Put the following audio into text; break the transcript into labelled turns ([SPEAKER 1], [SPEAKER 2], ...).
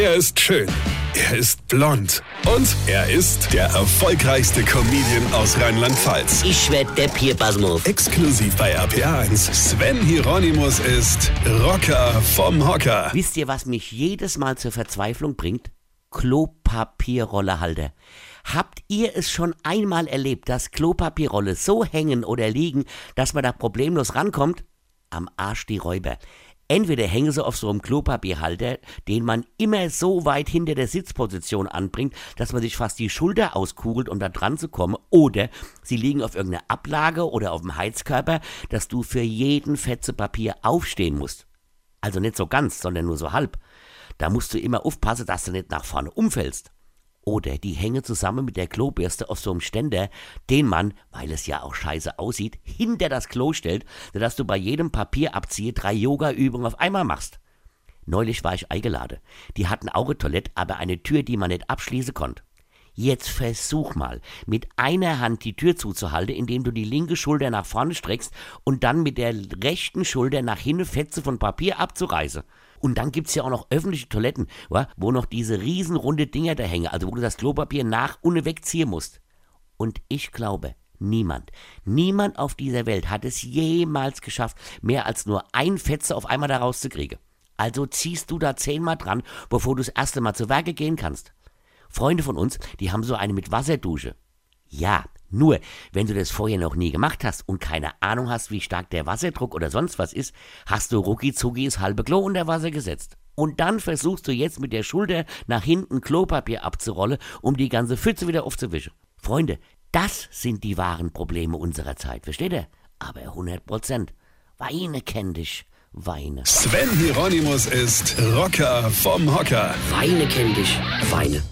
[SPEAKER 1] Er ist schön. Er ist blond. Und er ist der erfolgreichste Comedian aus Rheinland-Pfalz.
[SPEAKER 2] Ich werd der Pierpasmus.
[SPEAKER 1] Exklusiv bei RPA1. Sven Hieronymus ist Rocker vom Hocker.
[SPEAKER 2] Wisst ihr, was mich jedes Mal zur Verzweiflung bringt? Klopapierrollehalter. Habt ihr es schon einmal erlebt, dass Klopapierrolle so hängen oder liegen, dass man da problemlos rankommt? Am Arsch die Räuber. Entweder hängen sie auf so einem Klopapierhalter, den man immer so weit hinter der Sitzposition anbringt, dass man sich fast die Schulter auskugelt, um da dran zu kommen, oder sie liegen auf irgendeiner Ablage oder auf dem Heizkörper, dass du für jeden Fetze Papier aufstehen musst. Also nicht so ganz, sondern nur so halb. Da musst du immer aufpassen, dass du nicht nach vorne umfällst. Oder die hängen zusammen mit der Klobürste auf so einem Ständer, den man, weil es ja auch scheiße aussieht, hinter das Klo stellt, sodass du bei jedem Papierabzieher drei Yoga-Übungen auf einmal machst. Neulich war ich eingeladen. Die hatten auch eine Toilette, aber eine Tür, die man nicht abschließen konnte. Jetzt versuch mal, mit einer Hand die Tür zuzuhalten, indem du die linke Schulter nach vorne streckst und dann mit der rechten Schulter nach hinten Fetze von Papier abzureißen. Und dann gibt's ja auch noch öffentliche Toiletten, wo noch diese riesenrunde Dinger da hängen, also wo du das Klopapier nach und wegziehen musst. Und ich glaube, niemand, niemand auf dieser Welt hat es jemals geschafft, mehr als nur ein Fetze auf einmal da rauszukriegen. Also ziehst du da zehnmal dran, bevor du das erste Mal zu Werke gehen kannst. Freunde von uns, die haben so eine mit Wasserdusche. Ja, nur, wenn du das vorher noch nie gemacht hast und keine Ahnung hast, wie stark der Wasserdruck oder sonst was ist, hast du rucki zucki das halbe Klo unter Wasser gesetzt. Und dann versuchst du jetzt mit der Schulter nach hinten Klopapier abzurollen, um die ganze Pfütze wieder aufzuwischen. Freunde, das sind die wahren Probleme unserer Zeit, versteht ihr? Aber 100 Prozent. Weine kenn dich. Weine.
[SPEAKER 1] Sven Hieronymus ist Rocker vom Hocker.
[SPEAKER 2] Weine kenn dich. Weine.